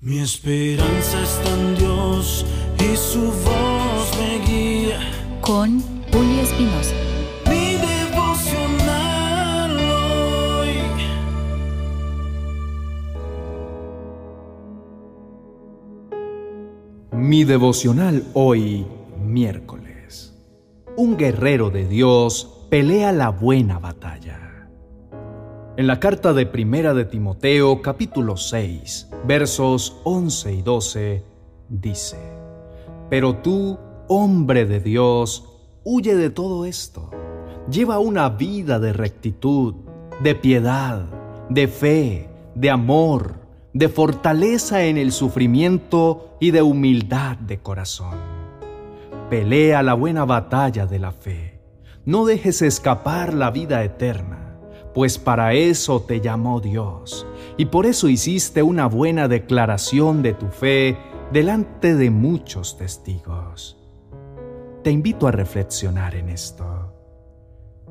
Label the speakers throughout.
Speaker 1: Mi esperanza está en Dios y su voz me guía.
Speaker 2: Con Julio Espinosa.
Speaker 1: Mi devocional hoy.
Speaker 3: Mi devocional hoy, miércoles. Un guerrero de Dios pelea la buena batalla. En la carta de Primera de Timoteo, capítulo 6, versos 11 y 12, dice, Pero tú, hombre de Dios, huye de todo esto. Lleva una vida de rectitud, de piedad, de fe, de amor, de fortaleza en el sufrimiento y de humildad de corazón. Pelea la buena batalla de la fe. No dejes escapar la vida eterna, pues para eso te llamó Dios, y por eso hiciste una buena declaración de tu fe delante de muchos testigos. Te invito a reflexionar en esto.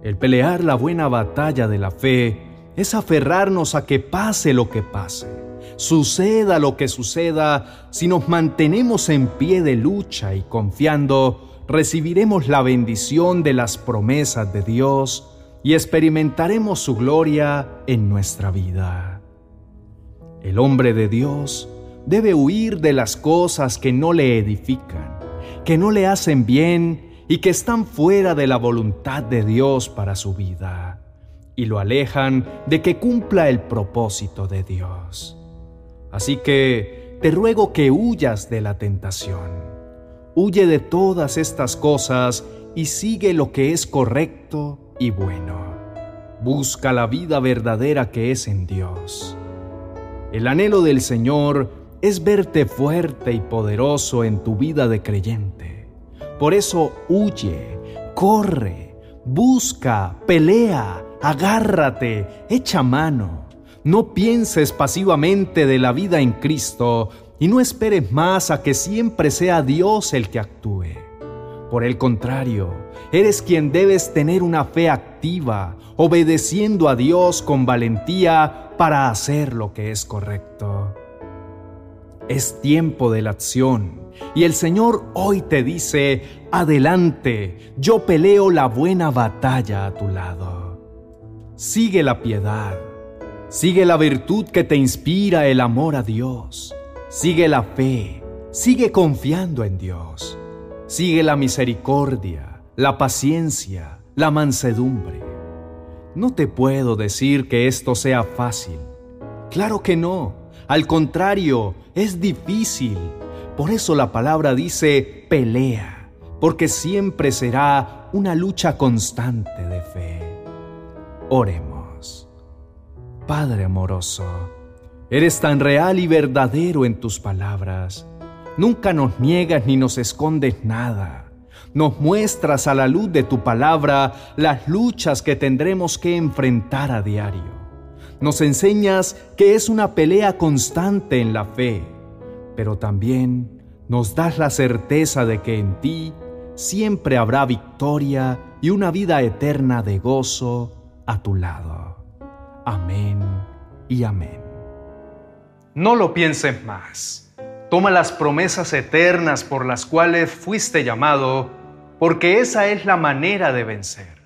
Speaker 3: El pelear la buena batalla de la fe es aferrarnos a que pase lo que pase, suceda lo que suceda, si nos mantenemos en pie de lucha y confiando, recibiremos la bendición de las promesas de Dios y experimentaremos su gloria en nuestra vida. El hombre de Dios debe huir de las cosas que no le edifican, que no le hacen bien y que están fuera de la voluntad de Dios para su vida y lo alejan de que cumpla el propósito de Dios. Así que te ruego que huyas de la tentación. Huye de todas estas cosas y sigue lo que es correcto y bueno. Busca la vida verdadera que es en Dios. El anhelo del Señor es verte fuerte y poderoso en tu vida de creyente. Por eso huye, corre, busca, pelea, agárrate, echa mano. No pienses pasivamente de la vida en Cristo y no esperes más a que siempre sea Dios el que actúe. Por el contrario, eres quien debes tener una fe activa, obedeciendo a Dios con valentía para hacer lo que es correcto. Es tiempo de la acción y el Señor hoy te dice, adelante, yo peleo la buena batalla a tu lado. Sigue la piedad, sigue la virtud que te inspira el amor a Dios, sigue la fe, sigue confiando en Dios, sigue la misericordia, la paciencia, la mansedumbre. No te puedo decir que esto sea fácil. Claro que no. Al contrario, es difícil. Por eso la palabra dice pelea, porque siempre será una lucha constante de fe. Oremos. Padre amoroso, eres tan real y verdadero en tus palabras. Nunca nos niegas ni nos escondes nada. Nos muestras a la luz de tu palabra las luchas que tendremos que enfrentar a diario. Nos enseñas que es una pelea constante en la fe, pero también nos das la certeza de que en ti siempre habrá victoria y una vida eterna de gozo a tu lado. Amén y amén. No lo pienses más. Toma las promesas eternas por las cuales fuiste llamado, porque esa es la manera de vencer.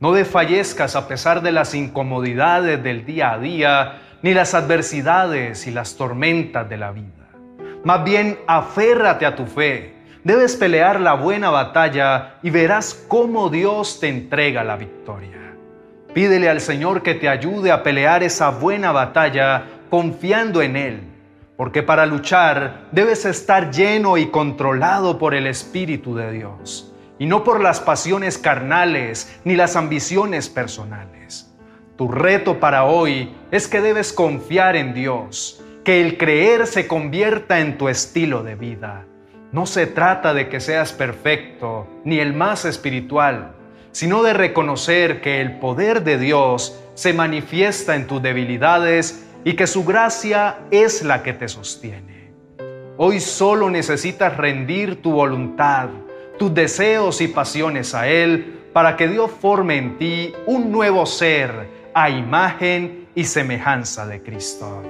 Speaker 3: No desfallezcas a pesar de las incomodidades del día a día, ni las adversidades y las tormentas de la vida. Más bien, aférrate a tu fe. Debes pelear la buena batalla y verás cómo Dios te entrega la victoria. Pídele al Señor que te ayude a pelear esa buena batalla confiando en Él, porque para luchar debes estar lleno y controlado por el Espíritu de Dios, y no por las pasiones carnales ni las ambiciones personales. Tu reto para hoy es que debes confiar en Dios, que el creer se convierta en tu estilo de vida. No se trata de que seas perfecto ni el más espiritual, sino de reconocer que el poder de Dios se manifiesta en tus debilidades y que su gracia es la que te sostiene. Hoy solo necesitas rendir tu voluntad, tus deseos y pasiones a Él para que Dios forme en ti un nuevo ser a imagen y semejanza de Cristo.